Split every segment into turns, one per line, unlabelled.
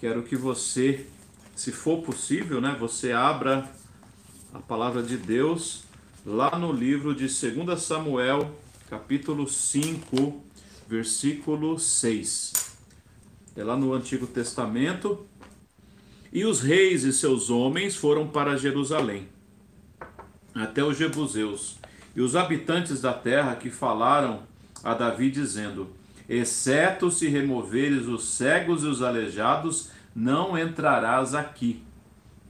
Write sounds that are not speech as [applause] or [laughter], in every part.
quero que você, se for possível, né, você abra a palavra de Deus lá no livro de 2 Samuel, capítulo 5, versículo 6. É lá no Antigo Testamento. E os reis e seus homens foram para Jerusalém, até os Jebuseus, e os habitantes da terra que falaram a Davi, dizendo: Exceto se removeres os cegos e os aleijados, não entrarás aqui.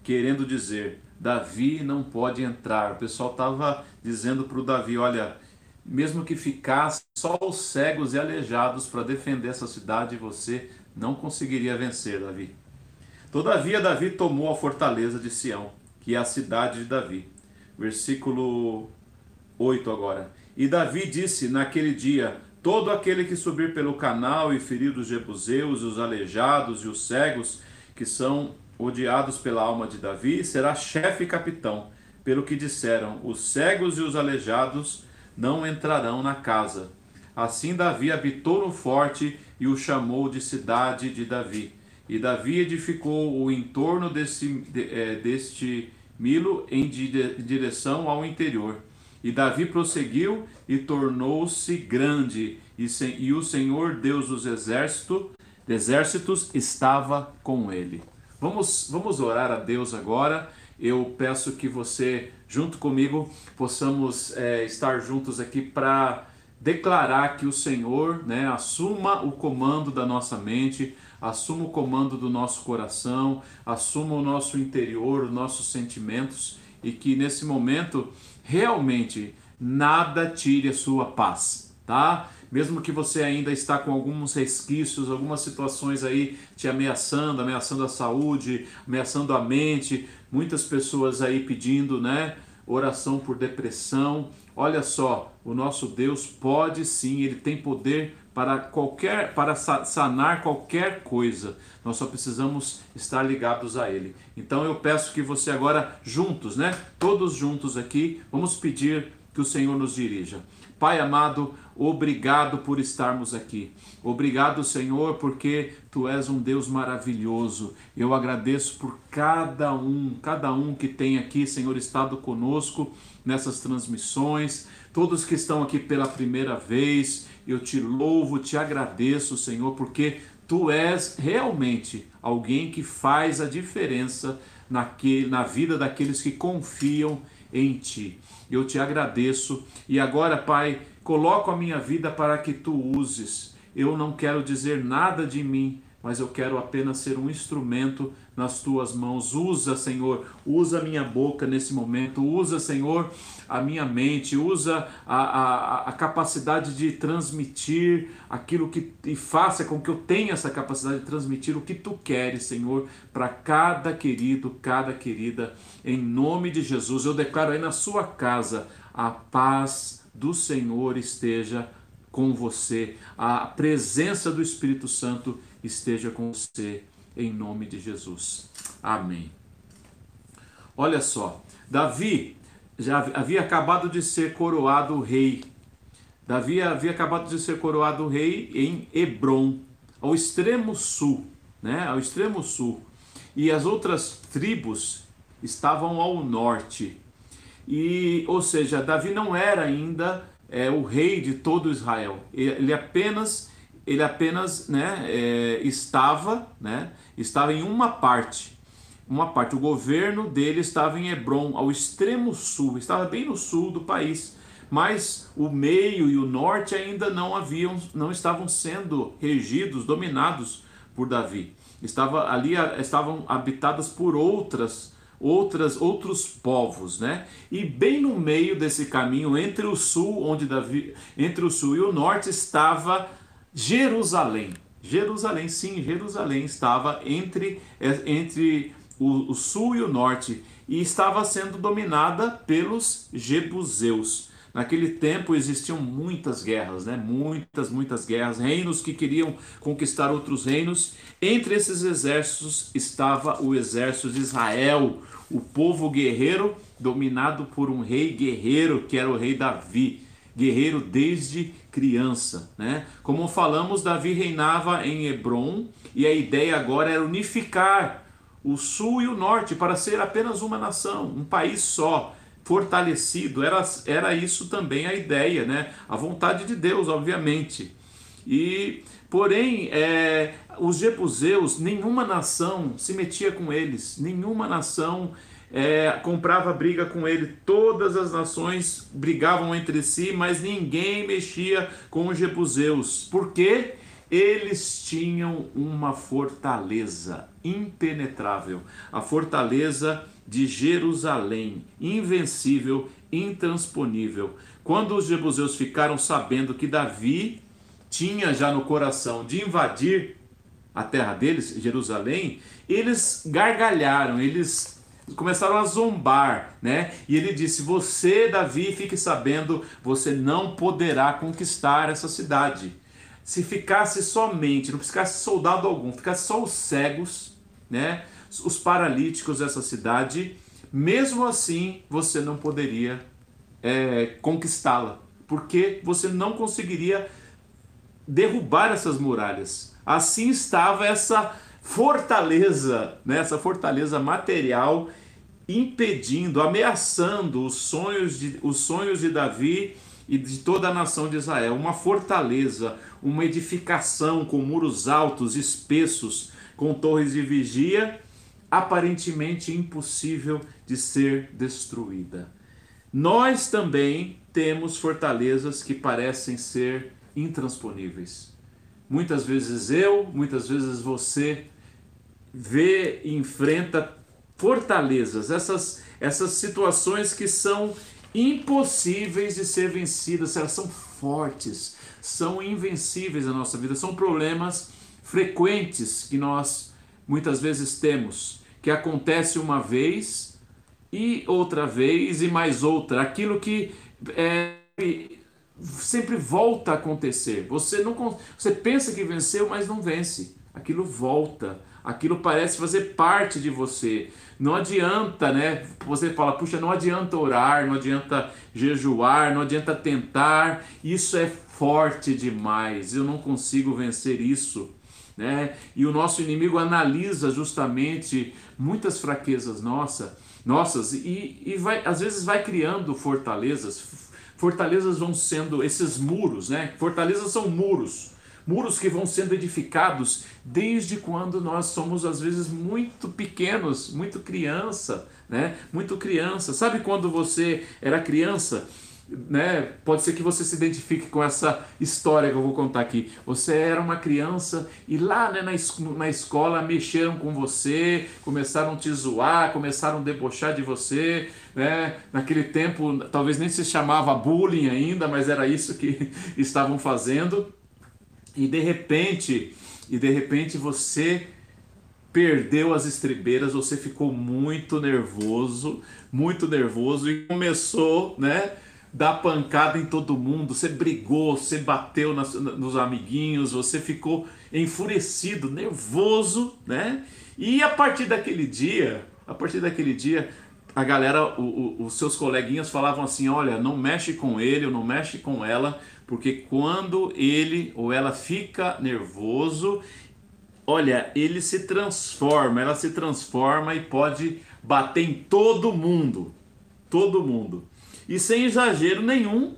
Querendo dizer, Davi não pode entrar. O pessoal estava dizendo para o Davi: olha, mesmo que ficasse só os cegos e aleijados para defender essa cidade, você não conseguiria vencer, Davi. Todavia, Davi tomou a fortaleza de Sião, que é a cidade de Davi. Versículo 8 agora. E Davi disse naquele dia: Todo aquele que subir pelo canal e ferir os jebuseus, os aleijados e os cegos, que são odiados pela alma de Davi, será chefe e capitão. Pelo que disseram, os cegos e os aleijados não entrarão na casa. Assim Davi habitou no forte e o chamou de cidade de Davi. E Davi edificou o entorno desse, de, é, deste Milo em direção ao interior. E Davi prosseguiu e tornou-se grande, e, e, o Senhor Deus dos exércitos, exércitos estava com ele. Vamos, vamos orar a Deus agora. Eu peço que você, junto comigo, possamos é, estar juntos aqui para declarar que o Senhor né, assuma o comando da nossa mente, assuma o comando do nosso coração, assuma o nosso interior, os nossos sentimentos e que nesse momento realmente nada tire a sua paz, tá? Mesmo que você ainda está com alguns resquícios, algumas situações aí te ameaçando, ameaçando a saúde, ameaçando a mente, muitas pessoas aí pedindo, né, oração por depressão. Olha só, o nosso Deus pode sim, ele tem poder para qualquer para sanar qualquer coisa. Nós só precisamos estar ligados a ele. Então eu peço que você agora juntos, né? Todos juntos aqui, vamos pedir que o Senhor nos dirija. Pai amado, obrigado por estarmos aqui. Obrigado, Senhor, porque tu és um Deus maravilhoso. Eu agradeço por cada um, cada um que tem aqui, Senhor, estado conosco nessas transmissões, todos que estão aqui pela primeira vez. Eu te louvo, te agradeço, Senhor, porque tu és realmente alguém que faz a diferença naquele, na vida daqueles que confiam em ti. Eu te agradeço e agora, Pai, coloco a minha vida para que tu uses. Eu não quero dizer nada de mim, mas eu quero apenas ser um instrumento nas tuas mãos. Usa, Senhor, usa a minha boca nesse momento, usa, Senhor, a minha mente, usa a, a, a capacidade de transmitir aquilo que e faça com que eu tenha essa capacidade de transmitir o que tu queres, Senhor, para cada querido, cada querida, em nome de Jesus. Eu declaro aí na sua casa a paz do Senhor esteja com você, a presença do Espírito Santo esteja com você, em nome de Jesus. Amém. Olha só, Davi já havia acabado de ser coroado rei. Davi havia acabado de ser coroado rei em Hebron, ao extremo sul, né? Ao extremo sul. E as outras tribos estavam ao norte. E, ou seja, Davi não era ainda é, o rei de todo Israel. Ele apenas ele apenas né, é, estava, né, estava em uma parte. Uma parte, o governo dele estava em Hebron, ao extremo sul, estava bem no sul do país, mas o meio e o norte ainda não haviam, não estavam sendo regidos, dominados por Davi. Estava ali estavam habitadas por outras outras outros povos, né? E bem no meio desse caminho entre o sul, onde Davi, entre o sul e o norte estava Jerusalém. Jerusalém, sim, Jerusalém estava entre, é, entre o, o sul e o norte e estava sendo dominada pelos jebuseus. Naquele tempo existiam muitas guerras, né? Muitas, muitas guerras, reinos que queriam conquistar outros reinos. Entre esses exércitos estava o exército de Israel, o povo guerreiro dominado por um rei guerreiro que era o rei Davi. guerreiro desde criança, né? Como falamos, Davi reinava em Hebron e a ideia agora era unificar o sul e o norte para ser apenas uma nação, um país só, fortalecido. Era, era isso também a ideia, né? A vontade de Deus, obviamente. E porém, é, os jebuseus, nenhuma nação se metia com eles, nenhuma nação é, comprava briga com ele. Todas as nações brigavam entre si, mas ninguém mexia com os jebuseus. Por quê? Eles tinham uma fortaleza impenetrável, a fortaleza de Jerusalém, invencível, intransponível. Quando os jebuseus ficaram sabendo que Davi tinha já no coração de invadir a terra deles, Jerusalém, eles gargalharam, eles começaram a zombar, né? E ele disse: Você, Davi, fique sabendo, você não poderá conquistar essa cidade. Se ficasse somente, não ficasse soldado algum, ficasse só os cegos, né? Os paralíticos dessa cidade, mesmo assim você não poderia é, conquistá-la, porque você não conseguiria derrubar essas muralhas. Assim estava essa fortaleza, né, essa fortaleza material impedindo, ameaçando os sonhos de, os sonhos de Davi e de toda a nação de Israel. Uma fortaleza, uma edificação com muros altos, espessos, com torres de vigia, aparentemente impossível de ser destruída. Nós também temos fortalezas que parecem ser intransponíveis. Muitas vezes eu, muitas vezes você vê e enfrenta fortalezas, essas, essas situações que são impossíveis de ser vencidas, elas são fortes, são invencíveis na nossa vida, são problemas frequentes que nós muitas vezes temos, que acontece uma vez e outra vez e mais outra, aquilo que é, sempre volta a acontecer. Você não você pensa que venceu, mas não vence. Aquilo volta. Aquilo parece fazer parte de você. Não adianta, né? Você fala, puxa, não adianta orar, não adianta jejuar, não adianta tentar. Isso é forte demais. Eu não consigo vencer isso. Né? E o nosso inimigo analisa justamente muitas fraquezas nossa, nossas e, e vai, às vezes vai criando fortalezas, fortalezas vão sendo esses muros, né? Fortalezas são muros, muros que vão sendo edificados desde quando nós somos às vezes muito pequenos, muito criança, né? Muito criança. Sabe quando você era criança? né? Pode ser que você se identifique com essa história que eu vou contar aqui. Você era uma criança e lá né, na, na escola mexeram com você, começaram a te zoar, começaram a debochar de você, né? Naquele tempo talvez nem se chamava bullying ainda, mas era isso que [laughs] estavam fazendo. E de repente, e de repente você perdeu as estribeiras, você ficou muito nervoso, muito nervoso e começou, né? dar pancada em todo mundo, você brigou, você bateu nas, nos amiguinhos, você ficou enfurecido, nervoso, né? E a partir daquele dia, a partir daquele dia, a galera, o, o, os seus coleguinhas falavam assim: olha, não mexe com ele, ou não mexe com ela, porque quando ele ou ela fica nervoso, olha, ele se transforma, ela se transforma e pode bater em todo mundo, todo mundo e sem exagero nenhum,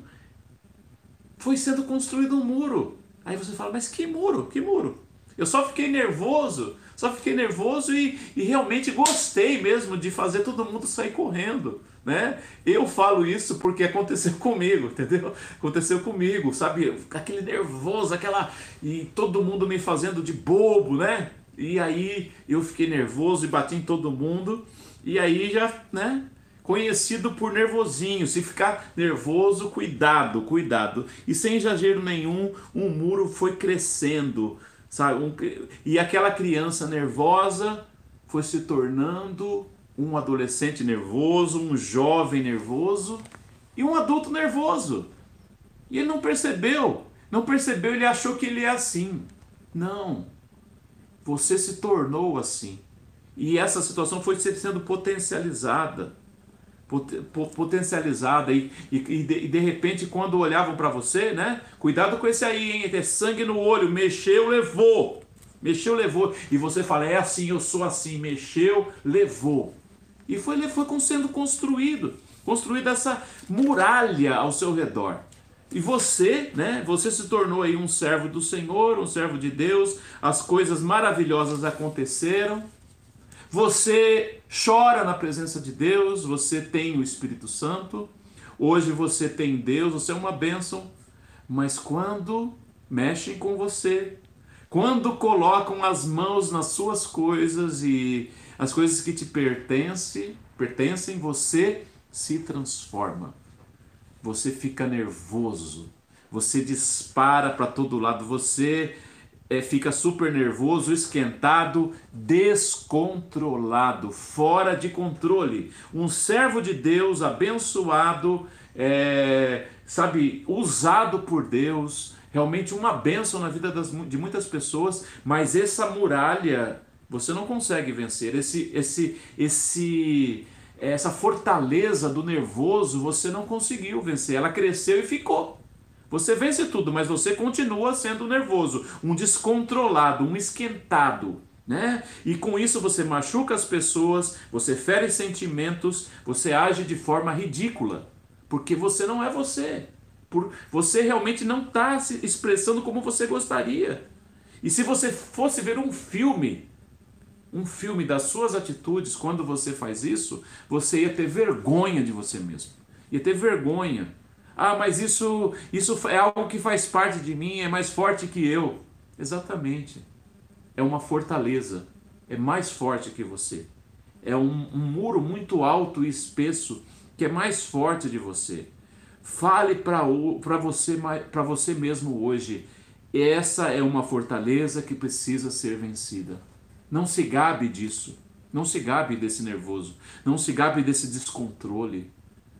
foi sendo construído um muro. Aí você fala, mas que muro? Que muro? Eu só fiquei nervoso, só fiquei nervoso e, e realmente gostei mesmo de fazer todo mundo sair correndo. Né? Eu falo isso porque aconteceu [laughs] comigo, entendeu? Aconteceu comigo, sabe? Aquele nervoso, aquela. E todo mundo me fazendo de bobo, né? E aí eu fiquei nervoso e bati em todo mundo. E aí já, né? conhecido por nervosinho. Se ficar nervoso, cuidado, cuidado. E sem exagero nenhum, um muro foi crescendo, sabe? Um, e aquela criança nervosa foi se tornando um adolescente nervoso, um jovem nervoso e um adulto nervoso. E ele não percebeu. Não percebeu, ele achou que ele é assim. Não. Você se tornou assim. E essa situação foi sendo potencializada potencializada e, e, de, e de repente quando olhavam para você, né? Cuidado com esse aí, hein? Ter sangue no olho, mexeu, levou. Mexeu, levou. E você fala, é assim, eu sou assim. Mexeu, levou. E foi, foi sendo construído. Construída essa muralha ao seu redor. E você, né? Você se tornou aí um servo do Senhor, um servo de Deus. As coisas maravilhosas aconteceram. Você chora na presença de Deus, você tem o Espírito Santo. Hoje você tem Deus, você é uma bênção. Mas quando mexem com você, quando colocam as mãos nas suas coisas e as coisas que te pertencem, pertencem, você se transforma. Você fica nervoso. Você dispara para todo lado. Você é, fica super nervoso, esquentado, descontrolado, fora de controle. Um servo de Deus abençoado, é, sabe, usado por Deus, realmente uma bênção na vida das, de muitas pessoas, mas essa muralha você não consegue vencer. Esse, esse, esse, essa fortaleza do nervoso você não conseguiu vencer. Ela cresceu e ficou. Você vence tudo, mas você continua sendo nervoso, um descontrolado, um esquentado. Né? E com isso você machuca as pessoas, você fere sentimentos, você age de forma ridícula, porque você não é você. Por, você realmente não está se expressando como você gostaria. E se você fosse ver um filme, um filme das suas atitudes quando você faz isso, você ia ter vergonha de você mesmo. Ia ter vergonha. Ah, mas isso, isso é algo que faz parte de mim, é mais forte que eu. Exatamente. É uma fortaleza. É mais forte que você. É um, um muro muito alto e espesso que é mais forte de você. Fale para você, você mesmo hoje. Essa é uma fortaleza que precisa ser vencida. Não se gabe disso. Não se gabe desse nervoso. Não se gabe desse descontrole.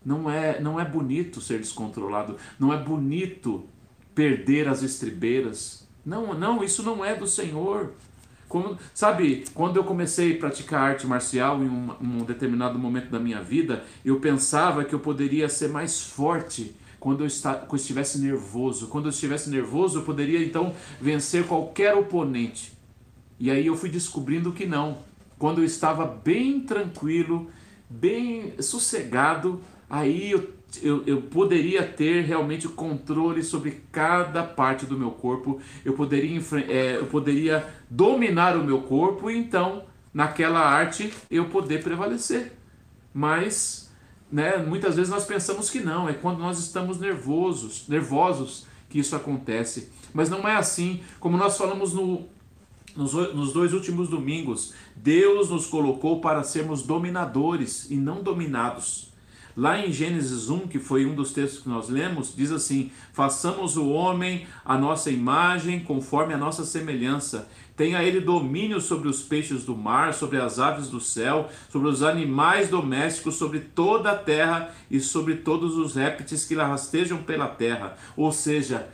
Não é, não é bonito ser descontrolado. Não é bonito perder as estribeiras. Não, não, isso não é do Senhor. Como, sabe, quando eu comecei a praticar arte marcial em um, um, determinado momento da minha vida, eu pensava que eu poderia ser mais forte quando eu, está, quando eu estivesse nervoso. Quando eu estivesse nervoso, eu poderia então vencer qualquer oponente. E aí eu fui descobrindo que não. Quando eu estava bem tranquilo, bem sossegado, aí eu eu, eu poderia ter realmente controle sobre cada parte do meu corpo, eu poderia, é, eu poderia dominar o meu corpo e então, naquela arte, eu poder prevalecer. Mas, né, muitas vezes nós pensamos que não, é quando nós estamos nervosos, nervosos que isso acontece. Mas não é assim, como nós falamos no, nos dois últimos domingos, Deus nos colocou para sermos dominadores e não dominados. Lá em Gênesis 1, que foi um dos textos que nós lemos, diz assim: Façamos o homem a nossa imagem, conforme a nossa semelhança. Tenha ele domínio sobre os peixes do mar, sobre as aves do céu, sobre os animais domésticos, sobre toda a terra e sobre todos os répteis que rastejam pela terra. Ou seja,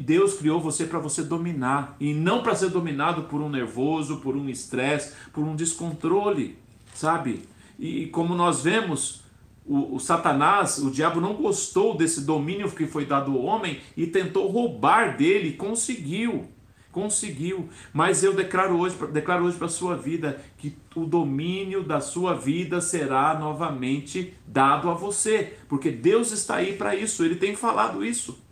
Deus criou você para você dominar e não para ser dominado por um nervoso, por um estresse, por um descontrole, sabe? E como nós vemos, o, o, Satanás, o diabo não gostou desse domínio que foi dado ao homem e tentou roubar dele, conseguiu. Conseguiu, mas eu declaro hoje, declaro hoje para a sua vida que o domínio da sua vida será novamente dado a você, porque Deus está aí para isso, ele tem falado isso.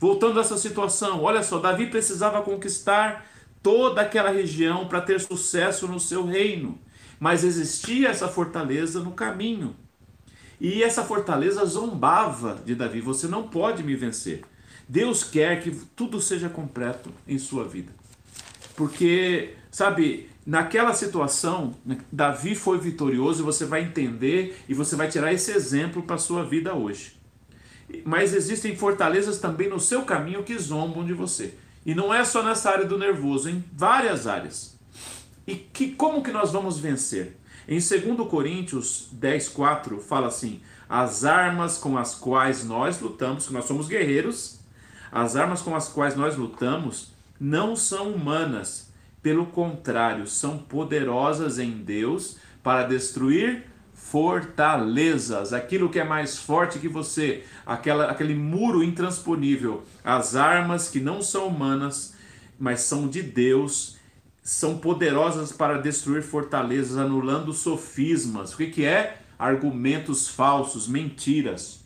Voltando a essa situação, olha só, Davi precisava conquistar toda aquela região para ter sucesso no seu reino, mas existia essa fortaleza no caminho. E essa fortaleza zombava de Davi: Você não pode me vencer. Deus quer que tudo seja completo em sua vida. Porque, sabe, naquela situação, né, Davi foi vitorioso, você vai entender e você vai tirar esse exemplo para a sua vida hoje. Mas existem fortalezas também no seu caminho que zombam de você. E não é só nessa área do nervoso, em várias áreas. E que, como que nós vamos vencer? Em 2 Coríntios 10, 4, fala assim: as armas com as quais nós lutamos, que nós somos guerreiros, as armas com as quais nós lutamos não são humanas, pelo contrário, são poderosas em Deus para destruir fortalezas, aquilo que é mais forte que você, aquela, aquele muro intransponível, as armas que não são humanas, mas são de Deus, são poderosas para destruir fortalezas, anulando sofismas. O que, que é? Argumentos falsos, mentiras.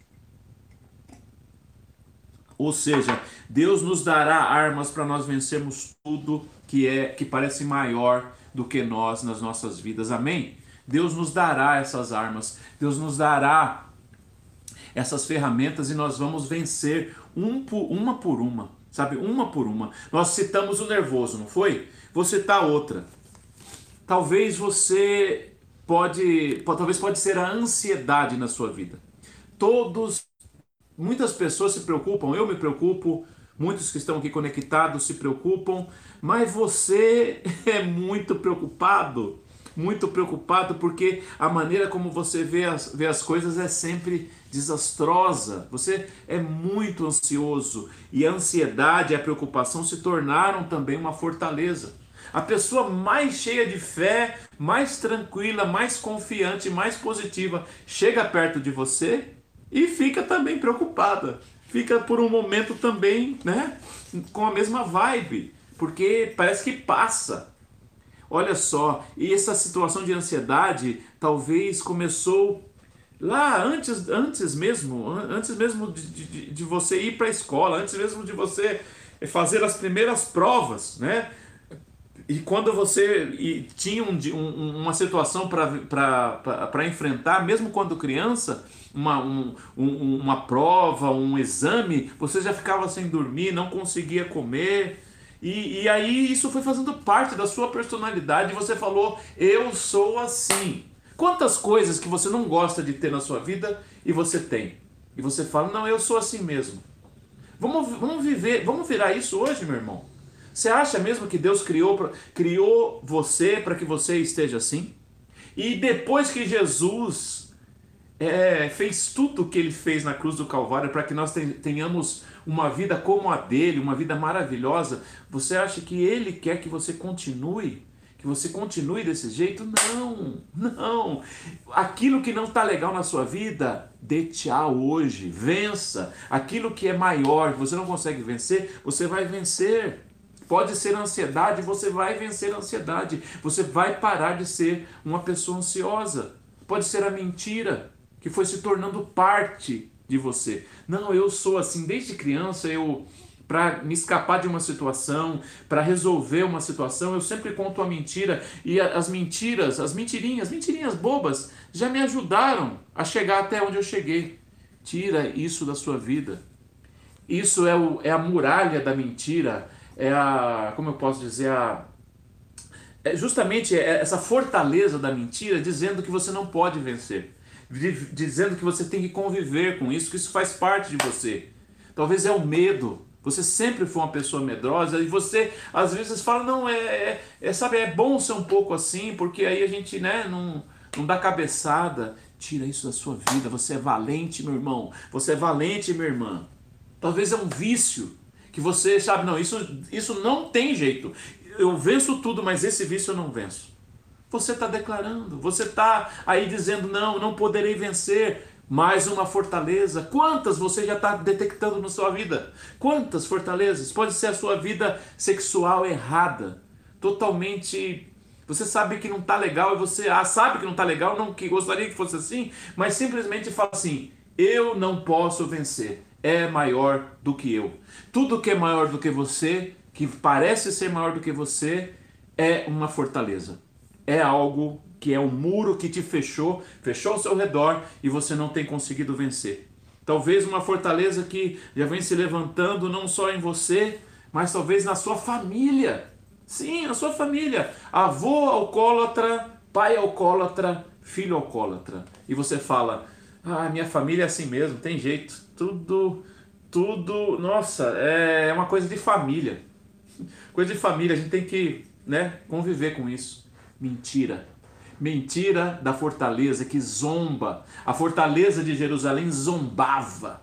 Ou seja, Deus nos dará armas para nós vencermos tudo que é que parece maior do que nós nas nossas vidas. Amém? Deus nos dará essas armas. Deus nos dará essas ferramentas e nós vamos vencer um por, uma por uma, sabe? Uma por uma. Nós citamos o nervoso, não foi? Vou citar outra. Talvez você pode, talvez pode ser a ansiedade na sua vida. Todos Muitas pessoas se preocupam, eu me preocupo, muitos que estão aqui conectados se preocupam, mas você [laughs] é muito preocupado, muito preocupado porque a maneira como você vê as, vê as coisas é sempre desastrosa. Você é muito ansioso e a ansiedade e a preocupação se tornaram também uma fortaleza. A pessoa mais cheia de fé, mais tranquila, mais confiante, mais positiva, chega perto de você e fica também preocupada. Fica por um momento também, né, com a mesma vibe, porque parece que passa. Olha só, e essa situação de ansiedade talvez começou lá antes, antes mesmo, antes mesmo de, de, de você ir para a escola, antes mesmo de você fazer as primeiras provas, né? E quando você e tinha um, um, uma situação para enfrentar, mesmo quando criança, uma, um, um, uma prova, um exame, você já ficava sem dormir, não conseguia comer. E, e aí isso foi fazendo parte da sua personalidade. Você falou, eu sou assim. Quantas coisas que você não gosta de ter na sua vida e você tem? E você fala, não, eu sou assim mesmo. Vamos, vamos viver, vamos virar isso hoje, meu irmão. Você acha mesmo que Deus criou, criou você para que você esteja assim? E depois que Jesus é, fez tudo o que ele fez na cruz do Calvário para que nós tenhamos uma vida como a dele, uma vida maravilhosa, você acha que ele quer que você continue? Que você continue desse jeito? Não, não. Aquilo que não está legal na sua vida, dê tchau hoje, vença. Aquilo que é maior, você não consegue vencer, você vai vencer. Pode ser ansiedade, você vai vencer a ansiedade. Você vai parar de ser uma pessoa ansiosa. Pode ser a mentira, que foi se tornando parte de você. Não, eu sou assim desde criança, eu para me escapar de uma situação, para resolver uma situação, eu sempre conto a mentira e as mentiras, as mentirinhas, mentirinhas bobas, já me ajudaram a chegar até onde eu cheguei. Tira isso da sua vida. Isso é, o, é a muralha da mentira, é a, como eu posso dizer, a, é justamente essa fortaleza da mentira dizendo que você não pode vencer dizendo que você tem que conviver com isso, que isso faz parte de você. Talvez é o medo. Você sempre foi uma pessoa medrosa e você às vezes fala, não, é, é, é, sabe, é bom ser um pouco assim, porque aí a gente né, não, não dá cabeçada. Tira isso da sua vida. Você é valente, meu irmão. Você é valente, minha irmã. Talvez é um vício que você sabe, não, isso, isso não tem jeito. Eu venço tudo, mas esse vício eu não venço. Você está declarando, você está aí dizendo: não, não poderei vencer. Mais uma fortaleza. Quantas você já está detectando na sua vida? Quantas fortalezas? Pode ser a sua vida sexual errada, totalmente. Você sabe que não está legal e você ah, sabe que não está legal, não que gostaria que fosse assim, mas simplesmente fala assim: eu não posso vencer. É maior do que eu. Tudo que é maior do que você, que parece ser maior do que você, é uma fortaleza é algo que é um muro que te fechou, fechou ao seu redor e você não tem conseguido vencer. Talvez uma fortaleza que já vem se levantando não só em você, mas talvez na sua família. Sim, na sua família. Avô alcoólatra, pai alcoólatra, filho alcoólatra. E você fala: "Ah, minha família é assim mesmo, tem jeito. Tudo tudo, nossa, é uma coisa de família. [laughs] Coisa de família, a gente tem que, né, conviver com isso. Mentira. Mentira da fortaleza que zomba. A fortaleza de Jerusalém zombava.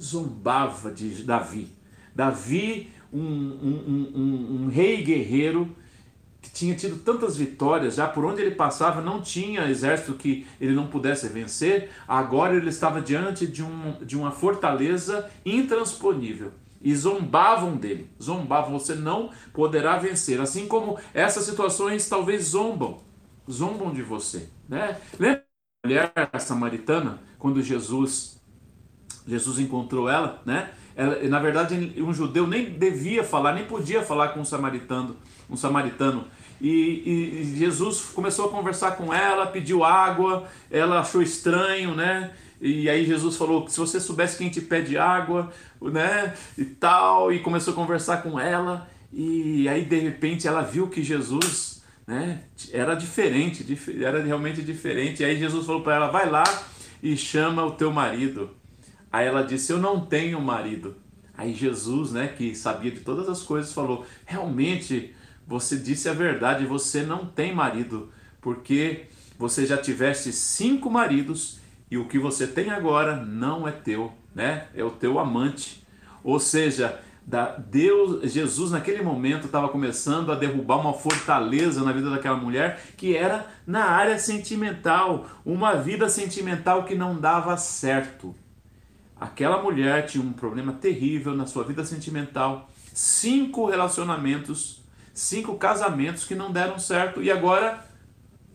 Zombava de Davi. Davi, um, um, um, um rei guerreiro, que tinha tido tantas vitórias, já por onde ele passava não tinha exército que ele não pudesse vencer, agora ele estava diante de, um, de uma fortaleza intransponível. E zombavam dele, zombavam, você não poderá vencer. Assim como essas situações talvez zombam, zombam de você. Né? Lembra a mulher samaritana, quando Jesus, Jesus encontrou ela, né? Ela, na verdade, um judeu nem devia falar, nem podia falar com um samaritano, um samaritano. E, e, Jesus começou a conversar com ela, pediu água, ela achou estranho, né? E aí Jesus falou que se você soubesse quem te pede água, né? E tal, e começou a conversar com ela. E aí de repente ela viu que Jesus, né? Era diferente, era realmente diferente. E aí Jesus falou para ela: vai lá e chama o teu marido. Aí ela disse: Eu não tenho marido. Aí Jesus, né, que sabia de todas as coisas, falou: Realmente você disse a verdade, você não tem marido, porque você já tiveste cinco maridos e o que você tem agora não é teu, né? É o teu amante. Ou seja, Deus, Jesus naquele momento estava começando a derrubar uma fortaleza na vida daquela mulher que era na área sentimental, uma vida sentimental que não dava certo. Aquela mulher tinha um problema terrível na sua vida sentimental, cinco relacionamentos, cinco casamentos que não deram certo e agora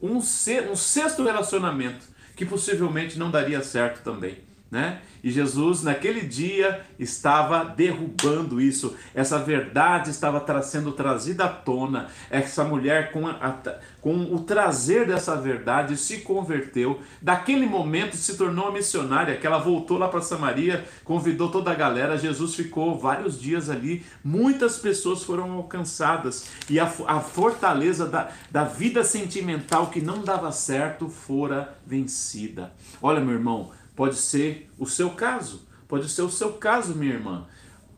um, um sexto relacionamento que possivelmente não daria certo também né? E Jesus, naquele dia, estava derrubando isso. Essa verdade estava sendo trazida à tona. Essa mulher, com, a, com o trazer dessa verdade, se converteu. Daquele momento, se tornou missionária, que ela voltou lá para Samaria, convidou toda a galera. Jesus ficou vários dias ali. Muitas pessoas foram alcançadas. E a, a fortaleza da, da vida sentimental que não dava certo fora vencida. Olha, meu irmão Pode ser o seu caso. Pode ser o seu caso, minha irmã.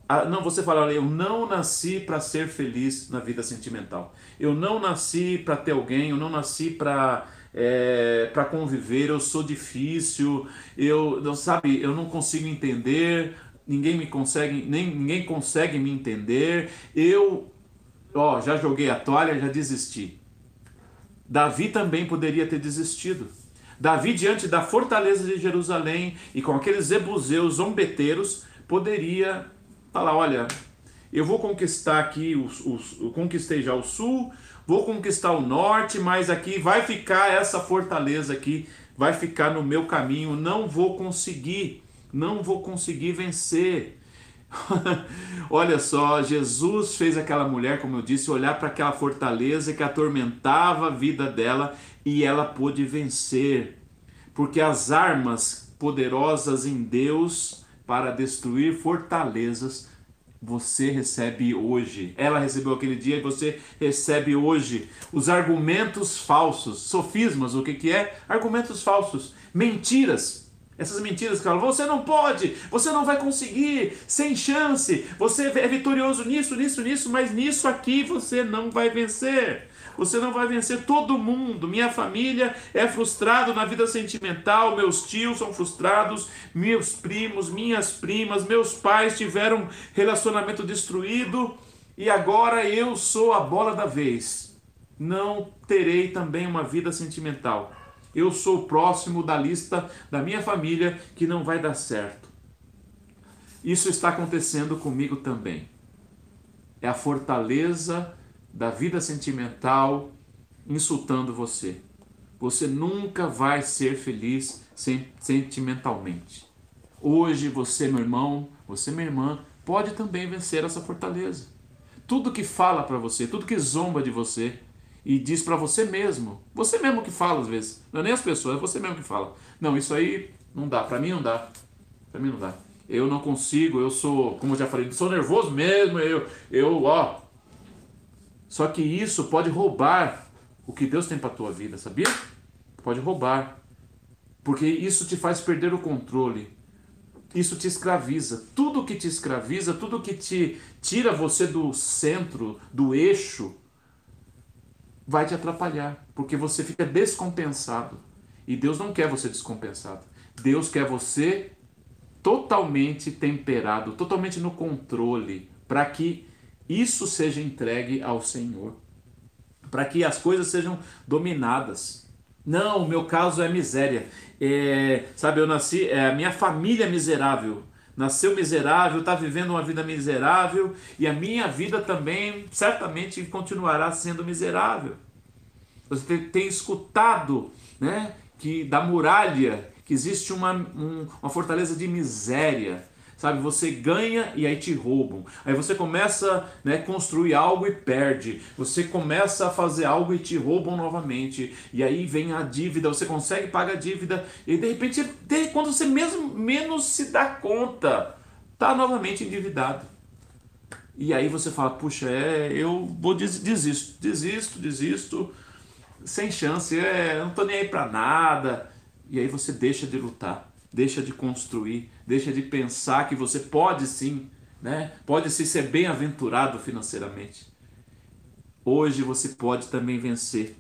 Ah, não, você fala, olha, eu não nasci para ser feliz na vida sentimental. Eu não nasci para ter alguém, eu não nasci para é, para conviver, eu sou difícil, eu não sabe, eu não consigo entender, ninguém me consegue, nem ninguém consegue me entender. Eu, ó, já joguei a toalha, já desisti. Davi também poderia ter desistido. Davi, diante da fortaleza de Jerusalém e com aqueles zebuseus zombeteiros, poderia falar: olha, eu vou conquistar aqui, os, os, eu conquistei já o sul, vou conquistar o norte, mas aqui vai ficar essa fortaleza aqui, vai ficar no meu caminho, não vou conseguir, não vou conseguir vencer. [laughs] Olha só, Jesus fez aquela mulher, como eu disse, olhar para aquela fortaleza que atormentava a vida dela e ela pôde vencer, porque as armas poderosas em Deus para destruir fortalezas você recebe hoje. Ela recebeu aquele dia e você recebe hoje. Os argumentos falsos, sofismas, o que, que é? Argumentos falsos, mentiras. Essas mentiras que falam, você não pode, você não vai conseguir, sem chance, você é vitorioso nisso, nisso, nisso, mas nisso aqui você não vai vencer. Você não vai vencer todo mundo. Minha família é frustrada na vida sentimental, meus tios são frustrados, meus primos, minhas primas, meus pais tiveram relacionamento destruído e agora eu sou a bola da vez. Não terei também uma vida sentimental. Eu sou próximo da lista da minha família que não vai dar certo. Isso está acontecendo comigo também. É a fortaleza da vida sentimental insultando você. Você nunca vai ser feliz sentimentalmente. Hoje você, meu irmão, você, minha irmã, pode também vencer essa fortaleza. Tudo que fala para você, tudo que zomba de você e diz para você mesmo, você mesmo que fala às vezes, não é nem as pessoas, é você mesmo que fala. Não, isso aí não dá, para mim não dá. Para mim não dá. Eu não consigo, eu sou, como eu já falei, sou nervoso mesmo, eu, eu, ó, só que isso pode roubar o que Deus tem para tua vida, sabia? Pode roubar. Porque isso te faz perder o controle. Isso te escraviza. Tudo que te escraviza, tudo que te tira você do centro, do eixo, vai te atrapalhar, porque você fica descompensado. E Deus não quer você descompensado. Deus quer você totalmente temperado, totalmente no controle, para que isso seja entregue ao Senhor. para que as coisas sejam dominadas. Não, o meu caso é miséria. É, sabe, eu nasci, é, a minha família é miserável. Nasceu miserável, está vivendo uma vida miserável e a minha vida também certamente continuará sendo miserável. Você tem, escutado né, que da muralha que existe uma, um, uma fortaleza de miséria sabe? Você ganha e aí te roubam. Aí você começa a né, construir algo e perde. Você começa a fazer algo e te roubam novamente. E aí vem a dívida, você consegue pagar a dívida e de repente, quando você mesmo menos se dá conta, tá novamente endividado. E aí você fala, puxa, é, eu vou desisto, desisto, desisto, sem chance, é, não tô nem aí para nada. E aí você deixa de lutar deixa de construir, deixa de pensar que você pode sim, né? Pode sim ser bem-aventurado financeiramente. Hoje você pode também vencer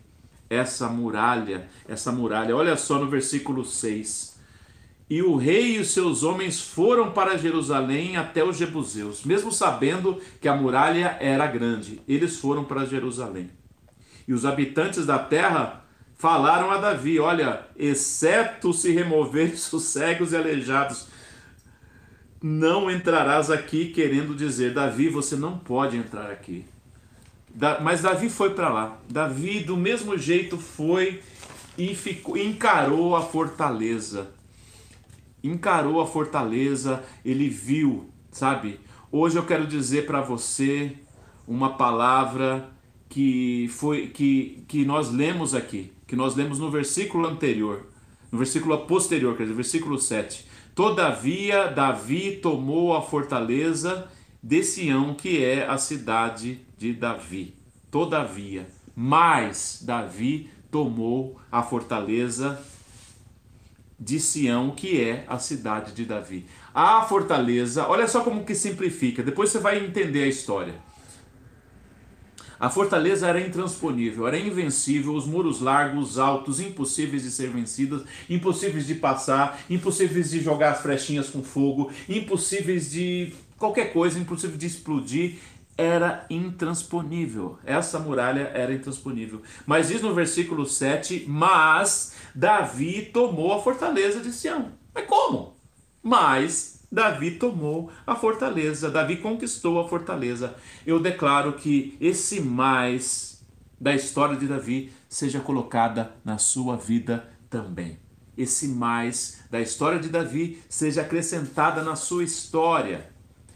essa muralha, essa muralha. Olha só no versículo 6. E o rei e os seus homens foram para Jerusalém até os Jebuseus, mesmo sabendo que a muralha era grande. Eles foram para Jerusalém. E os habitantes da terra falaram a Davi: Olha, exceto se remover [laughs] os cegos e aleijados, não entrarás aqui, querendo dizer, Davi, você não pode entrar aqui. Mas Davi foi para lá. Davi, do mesmo jeito, foi e ficou, encarou a fortaleza. Encarou a fortaleza, ele viu, sabe? Hoje eu quero dizer para você uma palavra que foi que, que nós lemos aqui que nós lemos no versículo anterior, no versículo posterior, quer dizer, versículo 7. Todavia, Davi tomou a fortaleza de Sião, que é a cidade de Davi. Todavia, mas Davi tomou a fortaleza de Sião, que é a cidade de Davi. A fortaleza, olha só como que simplifica, depois você vai entender a história. A fortaleza era intransponível, era invencível, os muros largos, altos, impossíveis de ser vencidos, impossíveis de passar, impossíveis de jogar as flechinhas com fogo, impossíveis de qualquer coisa, impossível de explodir, era intransponível. Essa muralha era intransponível. Mas diz no versículo 7: Mas Davi tomou a fortaleza de Sião. Mas como? Mas Davi tomou a fortaleza, Davi conquistou a fortaleza. Eu declaro que esse mais da história de Davi seja colocada na sua vida também. Esse mais da história de Davi seja acrescentada na sua história.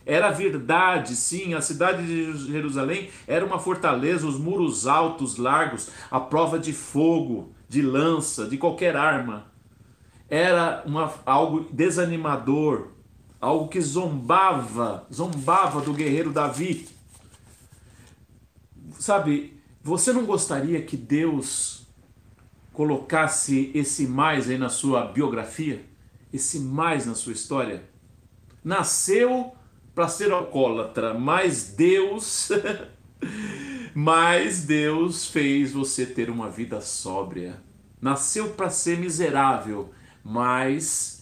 Era verdade, sim, a cidade de Jerusalém era uma fortaleza, os muros altos, largos, a prova de fogo, de lança, de qualquer arma. Era uma, algo desanimador, algo que zombava, zombava do guerreiro Davi. Sabe, você não gostaria que Deus colocasse esse mais aí na sua biografia? Esse mais na sua história? Nasceu para ser alcoólatra, mas Deus [laughs] mas Deus fez você ter uma vida sóbria. Nasceu para ser miserável, mas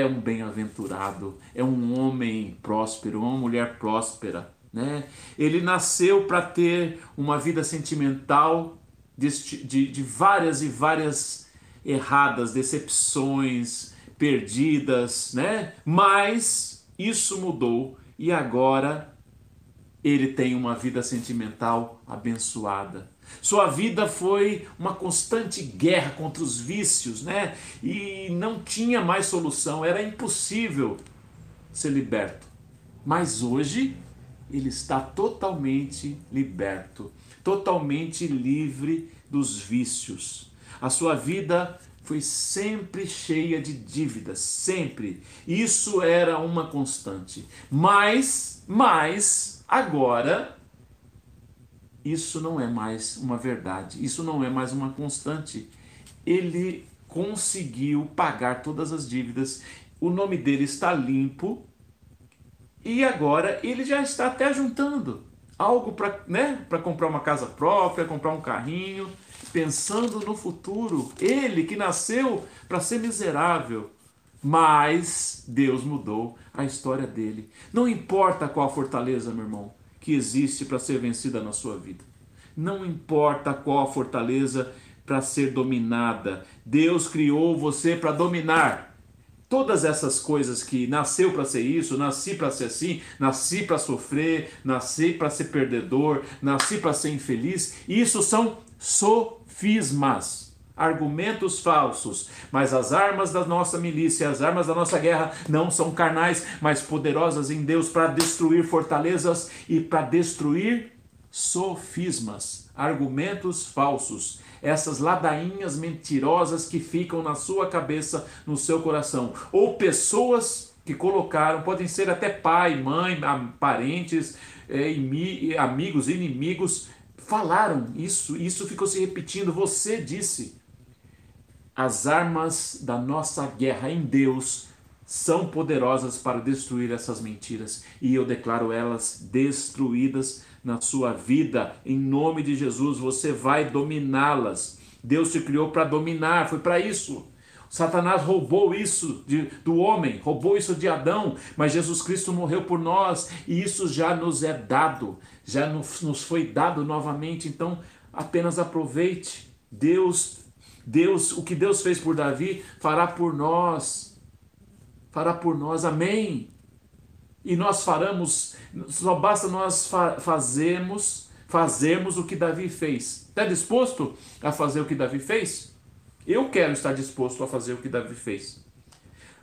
é um bem-aventurado, é um homem próspero, uma mulher próspera. Né? Ele nasceu para ter uma vida sentimental de, de, de várias e várias erradas, decepções, perdidas, né? Mas isso mudou e agora ele tem uma vida sentimental abençoada. Sua vida foi uma constante guerra contra os vícios, né? E não tinha mais solução, era impossível ser liberto. Mas hoje ele está totalmente liberto, totalmente livre dos vícios. A sua vida foi sempre cheia de dívidas, sempre. Isso era uma constante. Mas, mas agora isso não é mais uma verdade, isso não é mais uma constante. Ele conseguiu pagar todas as dívidas, o nome dele está limpo e agora ele já está até juntando algo para né, comprar uma casa própria, comprar um carrinho, pensando no futuro. Ele que nasceu para ser miserável, mas Deus mudou a história dele. Não importa qual a fortaleza, meu irmão que existe para ser vencida na sua vida. Não importa qual a fortaleza para ser dominada. Deus criou você para dominar. Todas essas coisas que nasceu para ser isso, nasci para ser assim, nasci para sofrer, nasci para ser perdedor, nasci para ser infeliz, isso são sofismas, argumentos falsos. Mas as armas da nossa milícia, as armas da nossa guerra não são carnais, mas poderosas em Deus para destruir fortalezas e para destruir sofismas, argumentos falsos essas ladainhas mentirosas que ficam na sua cabeça, no seu coração, ou pessoas que colocaram, podem ser até pai, mãe, parentes, é, amigos, inimigos, falaram isso, isso ficou se repetindo. Você disse: as armas da nossa guerra em Deus são poderosas para destruir essas mentiras, e eu declaro elas destruídas na sua vida, em nome de Jesus, você vai dominá-las. Deus te criou para dominar, foi para isso. Satanás roubou isso de, do homem, roubou isso de Adão, mas Jesus Cristo morreu por nós e isso já nos é dado, já nos, nos foi dado novamente. Então, apenas aproveite. Deus, Deus, o que Deus fez por Davi, fará por nós. Fará por nós. Amém e nós faremos, só basta nós fa fazermos, fazermos o que Davi fez. Está disposto a fazer o que Davi fez? Eu quero estar disposto a fazer o que Davi fez.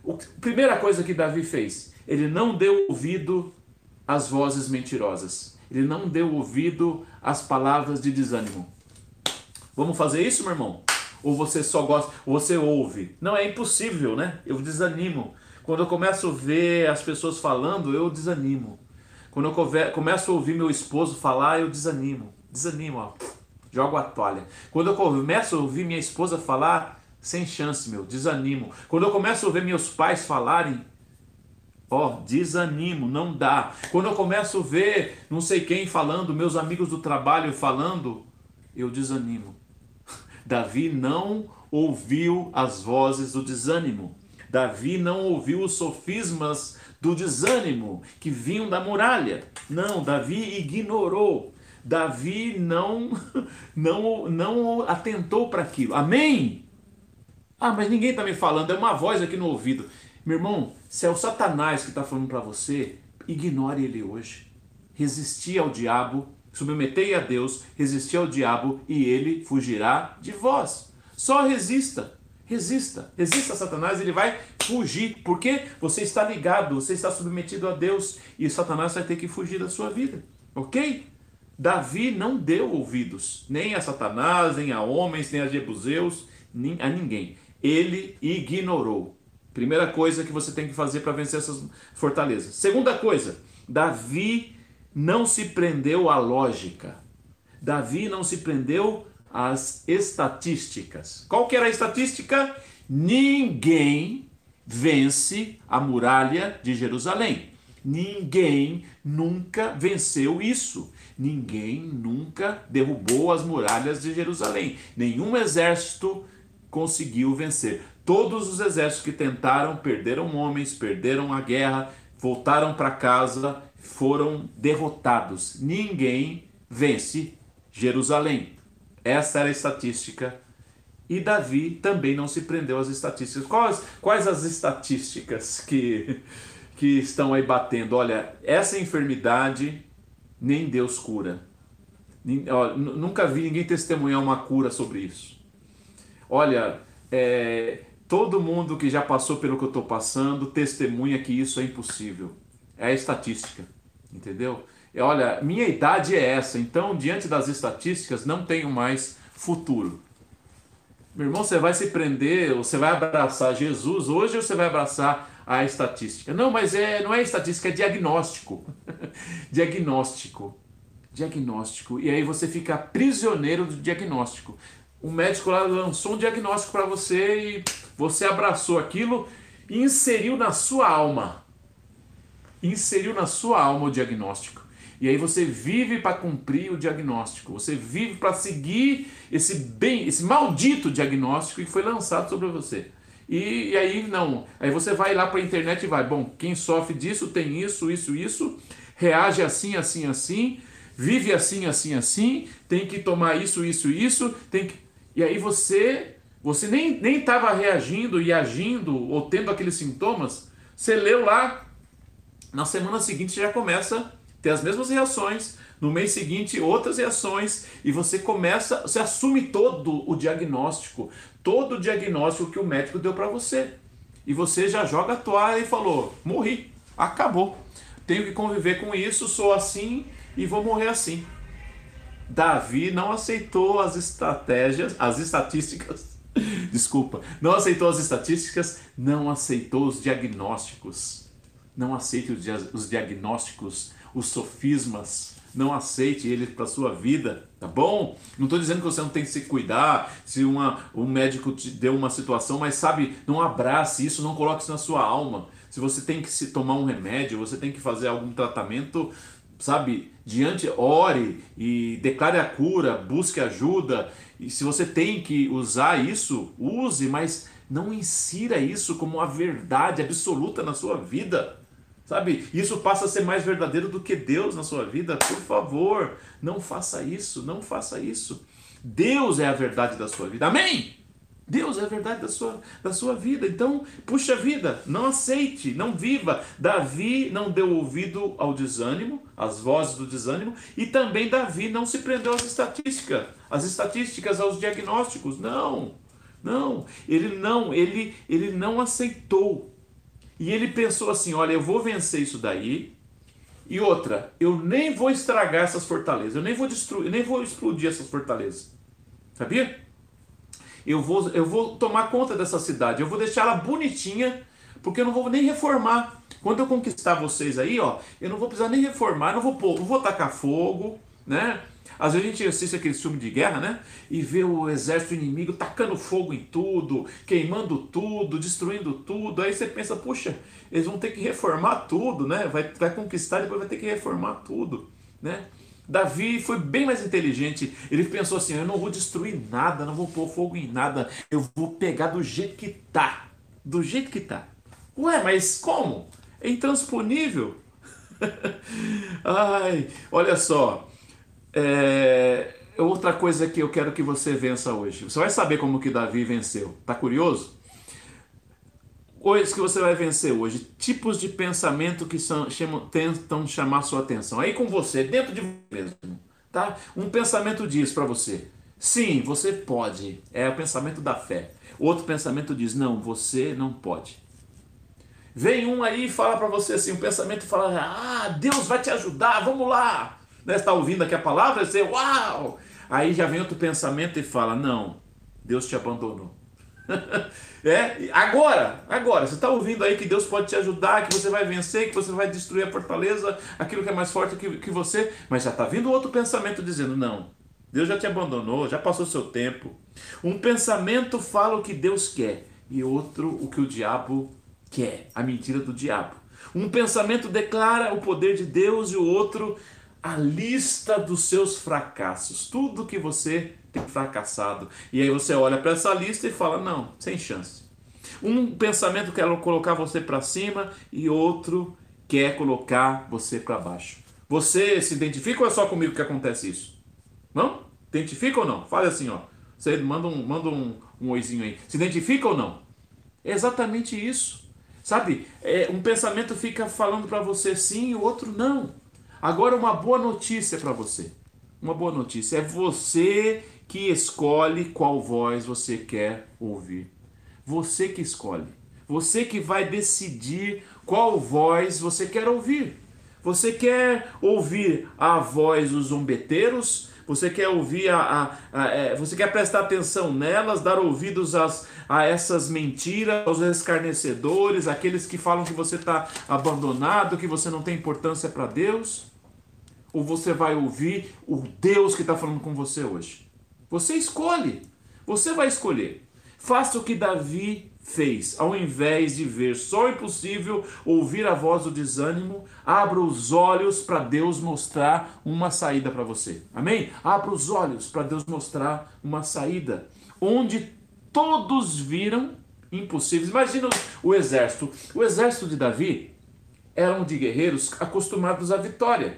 A primeira coisa que Davi fez, ele não deu ouvido às vozes mentirosas. Ele não deu ouvido às palavras de desânimo. Vamos fazer isso, meu irmão? Ou você só gosta, ou você ouve? Não, é impossível, né? Eu desanimo. Quando eu começo a ver as pessoas falando, eu desanimo. Quando eu começo a ouvir meu esposo falar, eu desanimo. Desanimo, ó. Jogo a toalha. Quando eu começo a ouvir minha esposa falar, sem chance, meu, desanimo. Quando eu começo a ouvir meus pais falarem, ó, desanimo, não dá. Quando eu começo a ver não sei quem falando, meus amigos do trabalho falando, eu desanimo. Davi não ouviu as vozes do desânimo. Davi não ouviu os sofismas do desânimo que vinham da muralha. Não, Davi ignorou. Davi não [laughs] não não atentou para aquilo. Amém? Ah, mas ninguém está me falando, é uma voz aqui no ouvido. Meu irmão, se é o Satanás que está falando para você, ignore ele hoje. Resistir ao diabo, submetei a Deus, resistir ao diabo e ele fugirá de vós. Só resista. Resista, resista a Satanás, ele vai fugir, porque você está ligado, você está submetido a Deus e Satanás vai ter que fugir da sua vida, ok? Davi não deu ouvidos, nem a Satanás, nem a homens, nem a Jebuseus, nem a ninguém. Ele ignorou. Primeira coisa que você tem que fazer para vencer essas fortalezas. Segunda coisa, Davi não se prendeu à lógica. Davi não se prendeu as estatísticas. Qual que era a estatística? Ninguém vence a muralha de Jerusalém. Ninguém nunca venceu isso. Ninguém nunca derrubou as muralhas de Jerusalém. Nenhum exército conseguiu vencer. Todos os exércitos que tentaram perderam homens, perderam a guerra, voltaram para casa, foram derrotados. Ninguém vence Jerusalém. Essa era a estatística. E Davi também não se prendeu às estatísticas. Quais, quais as estatísticas que, que estão aí batendo? Olha, essa enfermidade nem Deus cura. nunca vi ninguém testemunhar uma cura sobre isso. Olha, é, todo mundo que já passou pelo que eu estou passando testemunha que isso é impossível. É a estatística, entendeu? olha, minha idade é essa, então diante das estatísticas não tenho mais futuro. Meu irmão, você vai se prender, você vai abraçar Jesus hoje ou você vai abraçar a estatística? Não, mas é, não é estatística, é diagnóstico. [laughs] diagnóstico. Diagnóstico. E aí você fica prisioneiro do diagnóstico. O médico lá lançou um diagnóstico para você e você abraçou aquilo e inseriu na sua alma. Inseriu na sua alma o diagnóstico. E aí você vive para cumprir o diagnóstico, você vive para seguir esse bem, esse maldito diagnóstico que foi lançado sobre você. E, e aí não, aí você vai lá para a internet e vai, bom, quem sofre disso tem isso, isso, isso, reage assim, assim, assim, vive assim, assim, assim, tem que tomar isso, isso, isso, tem que. E aí você, você nem nem estava reagindo e agindo ou tendo aqueles sintomas. Você leu lá, na semana seguinte já começa a ter as mesmas reações, no mês seguinte outras reações e você começa, você assume todo o diagnóstico, todo o diagnóstico que o médico deu para você. E você já joga a toalha e falou: "Morri, acabou. Tenho que conviver com isso, sou assim e vou morrer assim". Davi não aceitou as estratégias, as estatísticas. [laughs] Desculpa, não aceitou as estatísticas, não aceitou os diagnósticos. Não aceite os diagnósticos, os sofismas, não aceite ele para sua vida, tá bom? Não estou dizendo que você não tem que se cuidar, se uma, um médico te deu uma situação, mas sabe, não abrace isso, não coloque isso na sua alma. Se você tem que se tomar um remédio, você tem que fazer algum tratamento, sabe, diante, ore e declare a cura, busque ajuda. E se você tem que usar isso, use, mas não insira isso como a verdade absoluta na sua vida. Sabe? Isso passa a ser mais verdadeiro do que Deus na sua vida. Por favor, não faça isso, não faça isso. Deus é a verdade da sua vida. Amém? Deus é a verdade da sua, da sua vida. Então, puxa vida, não aceite, não viva. Davi não deu ouvido ao desânimo, às vozes do desânimo, e também Davi não se prendeu às estatísticas, às estatísticas, aos diagnósticos. Não, não, ele não, ele, ele não aceitou e ele pensou assim: olha, eu vou vencer isso daí. E outra, eu nem vou estragar essas fortalezas, eu nem vou destruir, nem vou explodir essas fortalezas. Sabia? Eu vou, eu vou tomar conta dessa cidade, eu vou deixar ela bonitinha, porque eu não vou nem reformar. Quando eu conquistar vocês aí, ó, eu não vou precisar nem reformar, não vou não vou tacar fogo, né? Às vezes a gente assiste aquele filme de guerra, né? E vê o exército inimigo tacando fogo em tudo, queimando tudo, destruindo tudo. Aí você pensa, puxa, eles vão ter que reformar tudo, né? Vai, vai conquistar e depois vai ter que reformar tudo, né? Davi foi bem mais inteligente. Ele pensou assim: eu não vou destruir nada, não vou pôr fogo em nada, eu vou pegar do jeito que tá. Do jeito que tá. Ué, mas como? É intransponível. [laughs] Ai, olha só. É, outra coisa que eu quero que você vença hoje. Você vai saber como que Davi venceu. Tá curioso? Coisas que você vai vencer hoje. Tipos de pensamento que são, chamam, tentam chamar sua atenção. Aí com você, dentro de você mesmo. Tá? Um pensamento diz para você: sim, você pode. É o pensamento da fé. Outro pensamento diz: não, você não pode. Vem um aí e fala para você assim, um pensamento fala: ah, Deus vai te ajudar, vamos lá né, está ouvindo aqui a palavra, você, uau! Aí já vem outro pensamento e fala: Não, Deus te abandonou. [laughs] é, agora, agora, você está ouvindo aí que Deus pode te ajudar, que você vai vencer, que você vai destruir a fortaleza, aquilo que é mais forte que, que você, mas já está vindo outro pensamento dizendo: Não, Deus já te abandonou, já passou seu tempo. Um pensamento fala o que Deus quer e outro o que o diabo quer, a mentira do diabo. Um pensamento declara o poder de Deus e o outro a lista dos seus fracassos, tudo que você tem fracassado. E aí você olha para essa lista e fala: não, sem chance. Um pensamento quer colocar você para cima e outro quer colocar você para baixo. Você se identifica ou é só comigo que acontece isso? Não? Identifica ou não? Fale assim, ó. Você manda um, manda um, um oizinho aí. Se identifica ou não? É exatamente isso. Sabe? É, um pensamento fica falando para você sim e o outro não. Agora, uma boa notícia para você. Uma boa notícia. É você que escolhe qual voz você quer ouvir. Você que escolhe. Você que vai decidir qual voz você quer ouvir. Você quer ouvir a voz dos zombeteiros? Você quer ouvir a, a, a é, você quer prestar atenção nelas, dar ouvidos às, a essas mentiras, aos escarnecedores, aqueles que falam que você está abandonado, que você não tem importância para Deus? Ou você vai ouvir o Deus que está falando com você hoje? Você escolhe. Você vai escolher. Faça o que Davi fez. Ao invés de ver só o impossível, ouvir a voz do desânimo, abra os olhos para Deus mostrar uma saída para você. Amém? Abra os olhos para Deus mostrar uma saída. Onde todos viram impossíveis. Imagina o exército. O exército de Davi eram de guerreiros acostumados à vitória.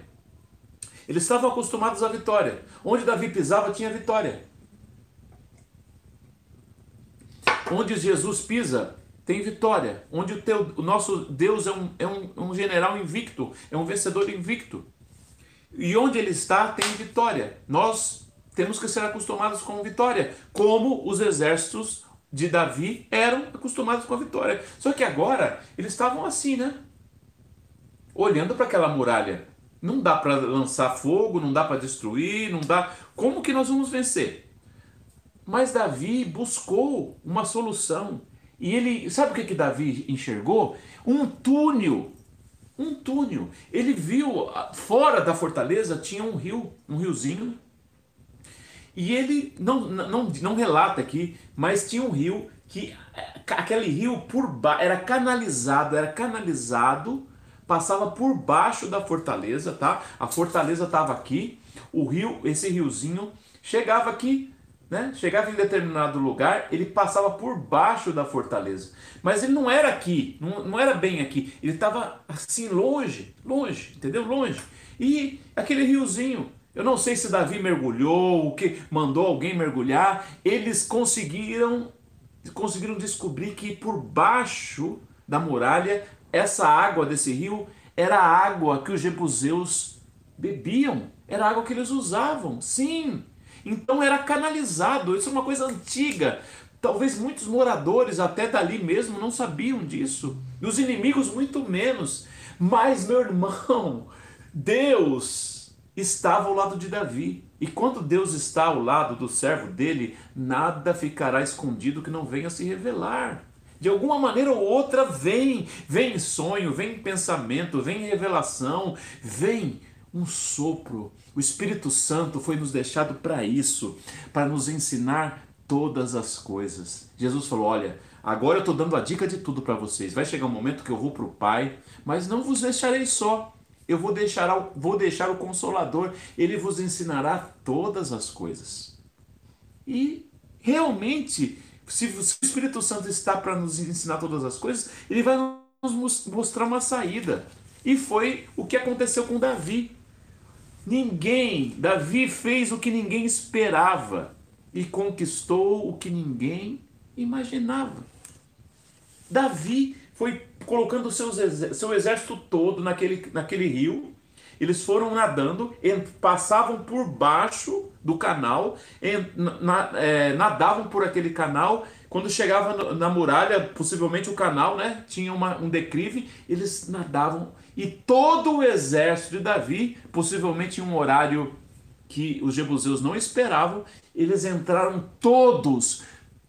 Eles estavam acostumados à vitória. Onde Davi pisava tinha vitória. Onde Jesus pisa tem vitória. Onde o, teu, o nosso Deus é um, é um, um general invicto, é um vencedor invicto. E onde ele está tem vitória. Nós temos que ser acostumados com vitória, como os exércitos de Davi eram acostumados com a vitória. Só que agora eles estavam assim, né? Olhando para aquela muralha. Não dá para lançar fogo, não dá para destruir, não dá. Como que nós vamos vencer? Mas Davi buscou uma solução. E ele, sabe o que que Davi enxergou? Um túnel. Um túnel. Ele viu ah, fora da fortaleza tinha um rio, um riozinho. E ele não, não, não relata aqui, mas tinha um rio que eh, aquele rio por ba... era canalizado, era canalizado passava por baixo da fortaleza, tá? A fortaleza estava aqui, o rio, esse riozinho, chegava aqui, né? Chegava em determinado lugar, ele passava por baixo da fortaleza. Mas ele não era aqui, não, não era bem aqui, ele estava assim longe, longe, entendeu? Longe. E aquele riozinho, eu não sei se Davi mergulhou, o que mandou alguém mergulhar, eles conseguiram conseguiram descobrir que por baixo da muralha essa água desse rio era a água que os jebuseus bebiam, era a água que eles usavam, sim. Então era canalizado, isso é uma coisa antiga. Talvez muitos moradores até dali mesmo não sabiam disso, e os inimigos muito menos. Mas, meu irmão, Deus estava ao lado de Davi. E quando Deus está ao lado do servo dele, nada ficará escondido que não venha se revelar. De alguma maneira ou outra vem, vem sonho, vem pensamento, vem revelação, vem um sopro. O Espírito Santo foi nos deixado para isso, para nos ensinar todas as coisas. Jesus falou: Olha, agora eu estou dando a dica de tudo para vocês. Vai chegar um momento que eu vou para o Pai, mas não vos deixarei só. Eu vou deixar, vou deixar o Consolador, ele vos ensinará todas as coisas. E realmente se, o Espírito Santo está para nos ensinar todas as coisas, ele vai nos mostrar uma saída. E foi o que aconteceu com Davi. Ninguém, Davi fez o que ninguém esperava e conquistou o que ninguém imaginava. Davi foi colocando seus, seu exército todo naquele, naquele rio eles foram nadando, passavam por baixo do canal, é, nadavam por aquele canal. Quando chegava na muralha, possivelmente o canal né, tinha uma, um declive, eles nadavam. E todo o exército de Davi, possivelmente em um horário que os jebuseus não esperavam, eles entraram todos,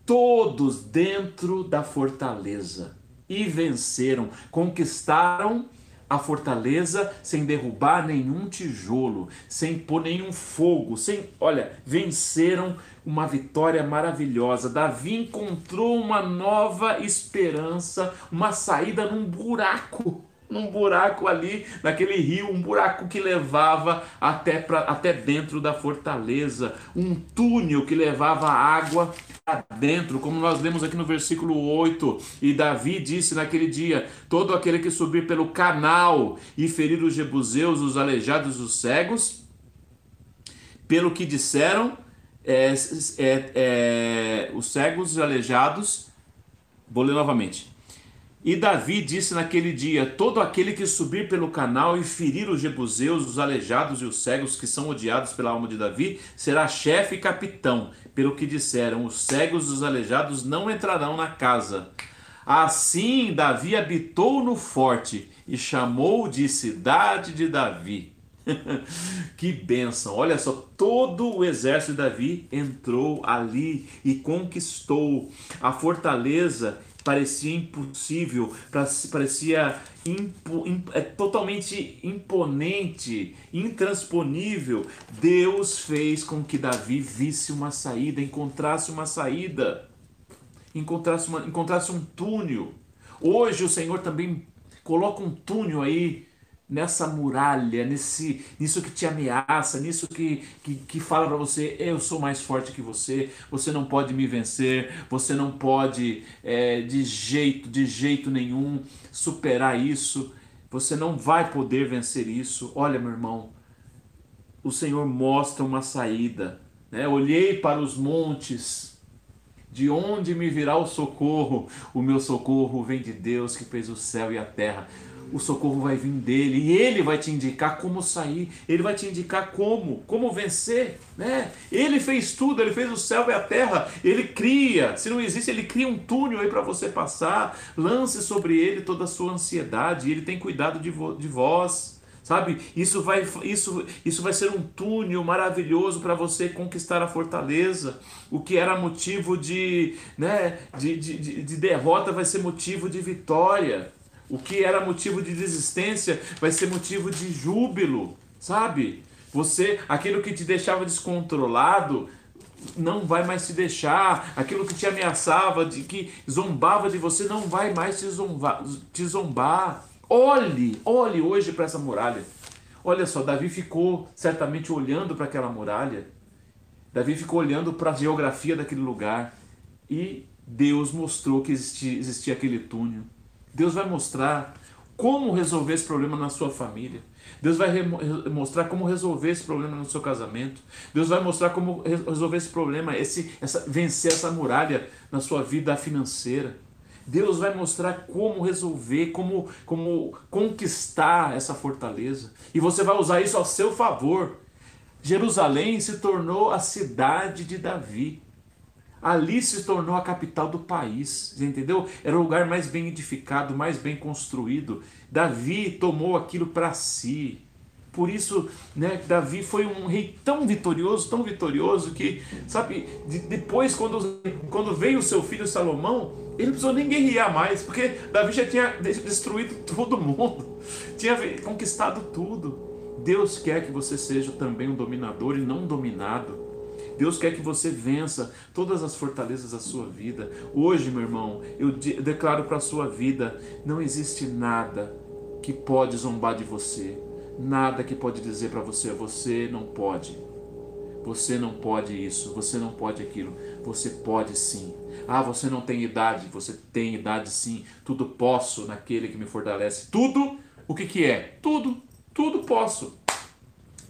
todos dentro da fortaleza e venceram, conquistaram a fortaleza sem derrubar nenhum tijolo, sem pôr nenhum fogo, sem, olha, venceram uma vitória maravilhosa. Davi encontrou uma nova esperança, uma saída num buraco num buraco ali, naquele rio, um buraco que levava até, pra, até dentro da fortaleza, um túnel que levava água para dentro, como nós lemos aqui no versículo 8. E Davi disse naquele dia: Todo aquele que subir pelo canal e ferir os jebuseus, os aleijados, os cegos, pelo que disseram, é, é, é, os cegos e aleijados, vou ler novamente e Davi disse naquele dia: Todo aquele que subir pelo canal e ferir os jebuseus, os aleijados e os cegos que são odiados pela alma de Davi, será chefe e capitão. Pelo que disseram, os cegos e os aleijados não entrarão na casa. Assim Davi habitou no forte e chamou de cidade de Davi. [laughs] que bênção! Olha só, todo o exército de Davi entrou ali e conquistou a fortaleza parecia impossível, parecia impo, imp, é, totalmente imponente, intransponível. Deus fez com que Davi visse uma saída, encontrasse uma saída, encontrasse, uma, encontrasse um túnel. Hoje o Senhor também coloca um túnel aí nessa muralha, nesse, nisso que te ameaça, nisso que, que, que fala para você, eu sou mais forte que você, você não pode me vencer, você não pode é, de jeito, de jeito nenhum superar isso, você não vai poder vencer isso. Olha, meu irmão, o Senhor mostra uma saída. Né? Olhei para os montes, de onde me virá o socorro? O meu socorro vem de Deus que fez o céu e a terra o socorro vai vir dele e ele vai te indicar como sair, ele vai te indicar como, como vencer, né? Ele fez tudo, ele fez o céu e a terra, ele cria, se não existe, ele cria um túnel aí para você passar, lance sobre ele toda a sua ansiedade, ele tem cuidado de, vo de vós. Sabe? Isso vai, isso, isso vai ser um túnel maravilhoso para você conquistar a fortaleza. O que era motivo de, né, de, de, de derrota vai ser motivo de vitória. O que era motivo de desistência vai ser motivo de júbilo, sabe? Você, aquilo que te deixava descontrolado, não vai mais te deixar. Aquilo que te ameaçava, de que zombava de você, não vai mais te zombar. Te zombar. Olhe, olhe hoje para essa muralha. Olha só, Davi ficou certamente olhando para aquela muralha. Davi ficou olhando para a geografia daquele lugar. E Deus mostrou que existia, existia aquele túnel. Deus vai mostrar como resolver esse problema na sua família. Deus vai mostrar como resolver esse problema no seu casamento. Deus vai mostrar como resolver esse problema, esse, essa, vencer essa muralha na sua vida financeira. Deus vai mostrar como resolver, como, como conquistar essa fortaleza. E você vai usar isso ao seu favor. Jerusalém se tornou a cidade de Davi ali se tornou a capital do país, entendeu? Era o lugar mais bem edificado, mais bem construído. Davi tomou aquilo para si. Por isso, né, Davi foi um rei tão vitorioso, tão vitorioso que, sabe, de, depois quando, quando veio o seu filho Salomão, ele não precisou nem guerrear mais, porque Davi já tinha destruído todo [laughs] mundo, tinha conquistado tudo. Deus quer que você seja também um dominador e não um dominado. Deus quer que você vença todas as fortalezas da sua vida. Hoje, meu irmão, eu declaro para a sua vida: não existe nada que pode zombar de você, nada que pode dizer para você: você não pode. Você não pode isso, você não pode aquilo. Você pode sim. Ah, você não tem idade, você tem idade sim. Tudo posso naquele que me fortalece. Tudo, o que que é? Tudo, tudo posso.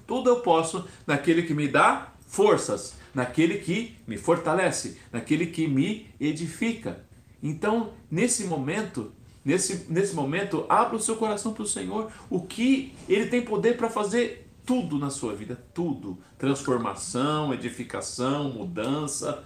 Tudo eu posso naquele que me dá forças naquele que me fortalece, naquele que me edifica. Então, nesse momento, nesse, nesse momento, abra o seu coração para o Senhor, o que Ele tem poder para fazer tudo na sua vida, tudo. Transformação, edificação, mudança.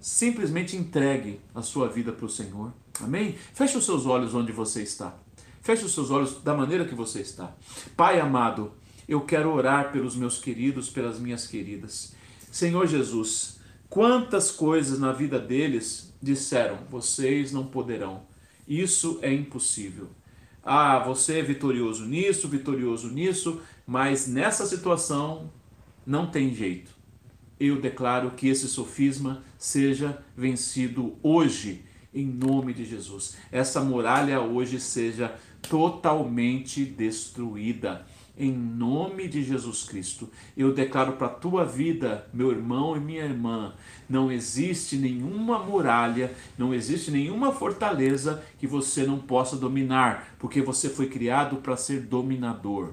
Simplesmente entregue a sua vida para o Senhor. Amém? Feche os seus olhos onde você está. Feche os seus olhos da maneira que você está. Pai amado, eu quero orar pelos meus queridos, pelas minhas queridas. Senhor Jesus, quantas coisas na vida deles disseram: vocês não poderão, isso é impossível. Ah, você é vitorioso nisso, vitorioso nisso, mas nessa situação não tem jeito. Eu declaro que esse sofisma seja vencido hoje, em nome de Jesus. Essa muralha hoje seja totalmente destruída em nome de Jesus Cristo. Eu declaro para a tua vida, meu irmão e minha irmã, não existe nenhuma muralha, não existe nenhuma fortaleza que você não possa dominar, porque você foi criado para ser dominador.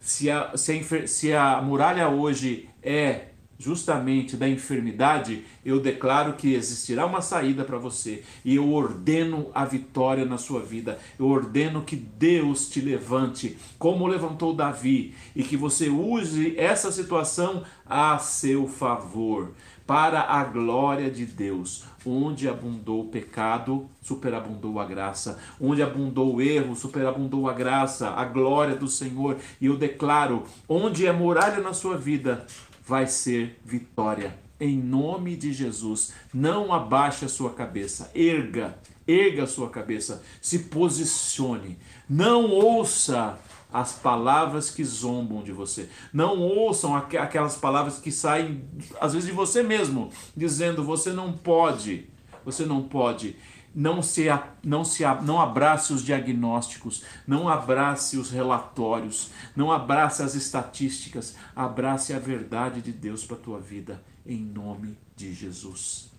Se a, se a, se a muralha hoje é justamente da enfermidade, eu declaro que existirá uma saída para você e eu ordeno a vitória na sua vida. Eu ordeno que Deus te levante, como levantou Davi, e que você use essa situação a seu favor, para a glória de Deus. Onde abundou o pecado, superabundou a graça. Onde abundou o erro, superabundou a graça, a glória do Senhor. E eu declaro: onde é muralha na sua vida, vai ser vitória. Em nome de Jesus, não abaixe a sua cabeça, erga, erga a sua cabeça, se posicione. Não ouça as palavras que zombam de você. Não ouçam aquelas palavras que saem, às vezes, de você mesmo, dizendo: você não pode, você não pode não se, não se não abrace os diagnósticos, não abrace os relatórios, não abrace as estatísticas, abrace a verdade de Deus para a tua vida, em nome de Jesus.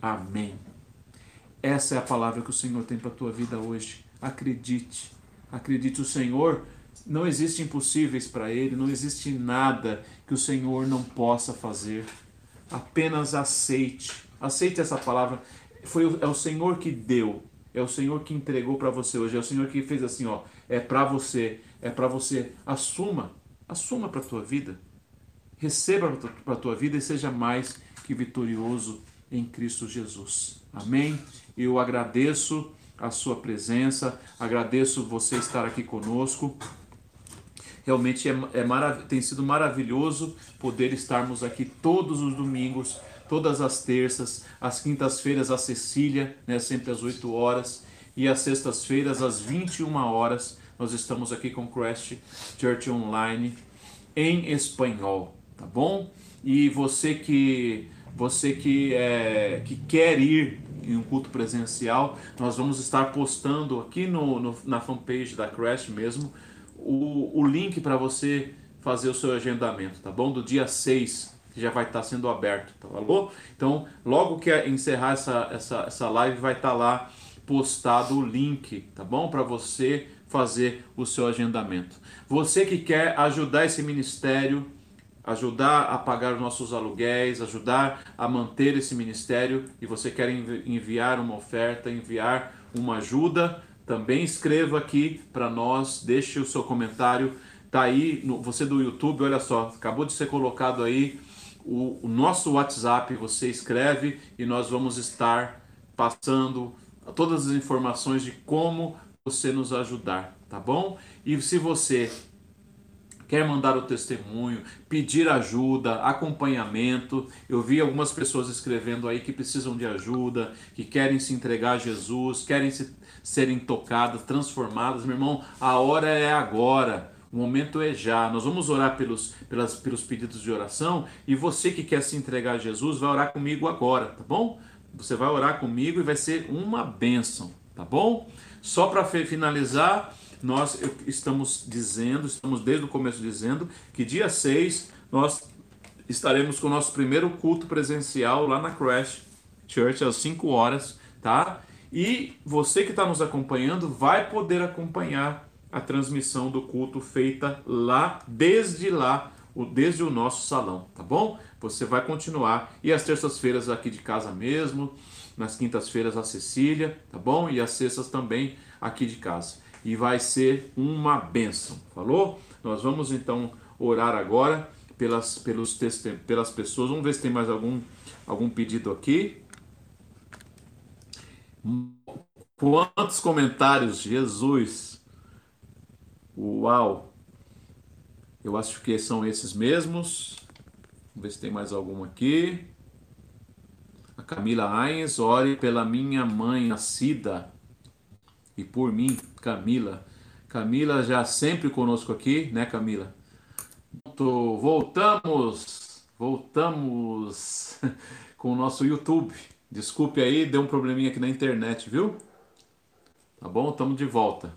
Amém. Essa é a palavra que o Senhor tem para a tua vida hoje. Acredite, acredite, o Senhor Não existe impossíveis para Ele, não existe nada que o Senhor não possa fazer. Apenas aceite. Aceite essa palavra. Foi, é o Senhor que deu, é o Senhor que entregou para você hoje, é o Senhor que fez assim, ó, é para você, é para você. Assuma, assuma para tua vida. Receba para tua vida e seja mais que vitorioso em Cristo Jesus. Amém? Eu agradeço a sua presença, agradeço você estar aqui conosco. Realmente é, é tem sido maravilhoso poder estarmos aqui todos os domingos, todas as terças, as quintas-feiras a Cecília, né, sempre às 8 horas, e às sextas-feiras às 21 horas. Nós estamos aqui com Crash Church Online em espanhol, tá bom? E você que você que, é, que quer ir em um culto presencial, nós vamos estar postando aqui no, no na fanpage da Crash mesmo o, o link para você fazer o seu agendamento, tá bom? Do dia 6, já vai estar sendo aberto, tá bom? Então, logo que encerrar essa, essa, essa live, vai estar lá postado o link, tá bom? Para você fazer o seu agendamento. Você que quer ajudar esse ministério, ajudar a pagar os nossos aluguéis, ajudar a manter esse ministério e você quer enviar uma oferta, enviar uma ajuda, também escreva aqui para nós, deixe o seu comentário. Tá aí, no, você do YouTube, olha só, acabou de ser colocado aí o, o nosso WhatsApp, você escreve e nós vamos estar passando todas as informações de como você nos ajudar, tá bom? E se você quer mandar o testemunho, pedir ajuda, acompanhamento. Eu vi algumas pessoas escrevendo aí que precisam de ajuda, que querem se entregar a Jesus, querem se serem tocadas, transformadas. Meu irmão, a hora é agora. O momento é já. Nós vamos orar pelos, pelas, pelos pedidos de oração e você que quer se entregar a Jesus vai orar comigo agora, tá bom? Você vai orar comigo e vai ser uma bênção, tá bom? Só para finalizar, nós estamos dizendo, estamos desde o começo dizendo que dia 6 nós estaremos com o nosso primeiro culto presencial lá na Crash Church às 5 horas, tá? E você que está nos acompanhando vai poder acompanhar a transmissão do culto feita lá, desde lá, desde o nosso salão, tá bom? Você vai continuar. E as terças-feiras aqui de casa mesmo, nas quintas-feiras a Cecília, tá bom? E as sextas também aqui de casa. E vai ser uma benção, falou? Nós vamos então orar agora pelas, pelos, pelas pessoas. Vamos ver se tem mais algum, algum pedido aqui. Quantos comentários, Jesus! Uau! Eu acho que são esses mesmos. Vamos ver se tem mais algum aqui. A Camila Ains, ore pela minha mãe, a Cida, e por mim, Camila. Camila já sempre conosco aqui, né, Camila? Voltamos, voltamos [laughs] com o nosso YouTube. Desculpe aí, deu um probleminha aqui na internet, viu? Tá bom? Estamos de volta.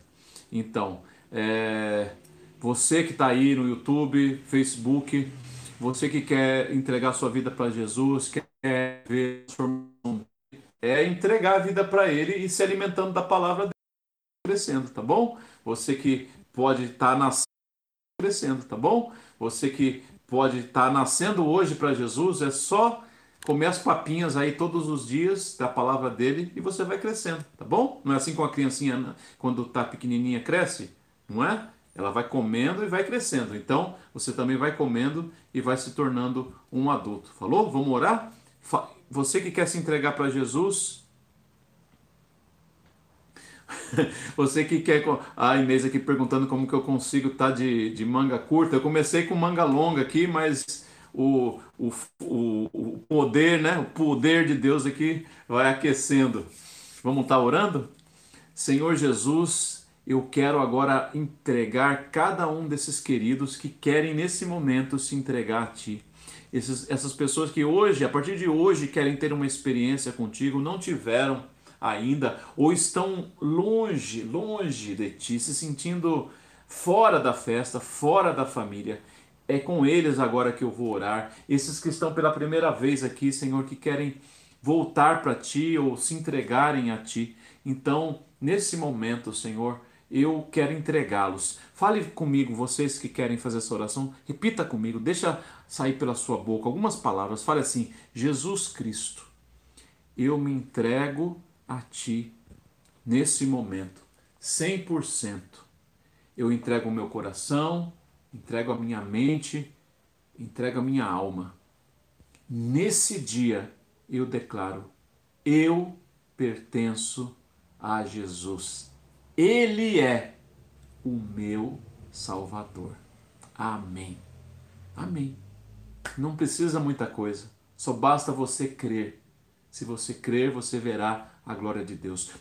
Então, é... você que está aí no YouTube, Facebook, você que quer entregar sua vida para Jesus, quer ver é entregar a vida para Ele e se alimentando da palavra dele, crescendo, tá bom? Você que pode estar tá nascendo, crescendo, tá bom? Você que pode estar tá nascendo hoje para Jesus, é só comer as papinhas aí todos os dias da palavra dele e você vai crescendo, tá bom? Não é assim com a criancinha quando tá pequenininha cresce, não é? Ela vai comendo e vai crescendo. Então, você também vai comendo e vai se tornando um adulto. Falou? Vamos orar? Você que quer se entregar para Jesus, [laughs] Você que quer. A Inês aqui perguntando como que eu consigo estar tá de, de manga curta. Eu comecei com manga longa aqui, mas o, o, o, o poder, né? O poder de Deus aqui vai aquecendo. Vamos estar tá orando? Senhor Jesus, eu quero agora entregar cada um desses queridos que querem nesse momento se entregar a Ti. Esses, essas pessoas que hoje, a partir de hoje, querem ter uma experiência contigo, não tiveram ainda, ou estão longe, longe de Ti, se sentindo fora da festa, fora da família. É com eles agora que eu vou orar. Esses que estão pela primeira vez aqui, Senhor, que querem voltar para ti ou se entregarem a ti. Então, nesse momento, Senhor, eu quero entregá-los. Fale comigo, vocês que querem fazer essa oração, repita comigo, deixa sair pela sua boca algumas palavras. Fale assim: Jesus Cristo, eu me entrego a Ti nesse momento, 100%. Eu entrego o meu coração, entrego a minha mente, entrego a minha alma. Nesse dia eu declaro: eu pertenço a Jesus. Ele é o meu Salvador. Amém. Amém. Não precisa muita coisa, só basta você crer. Se você crer, você verá a glória de Deus.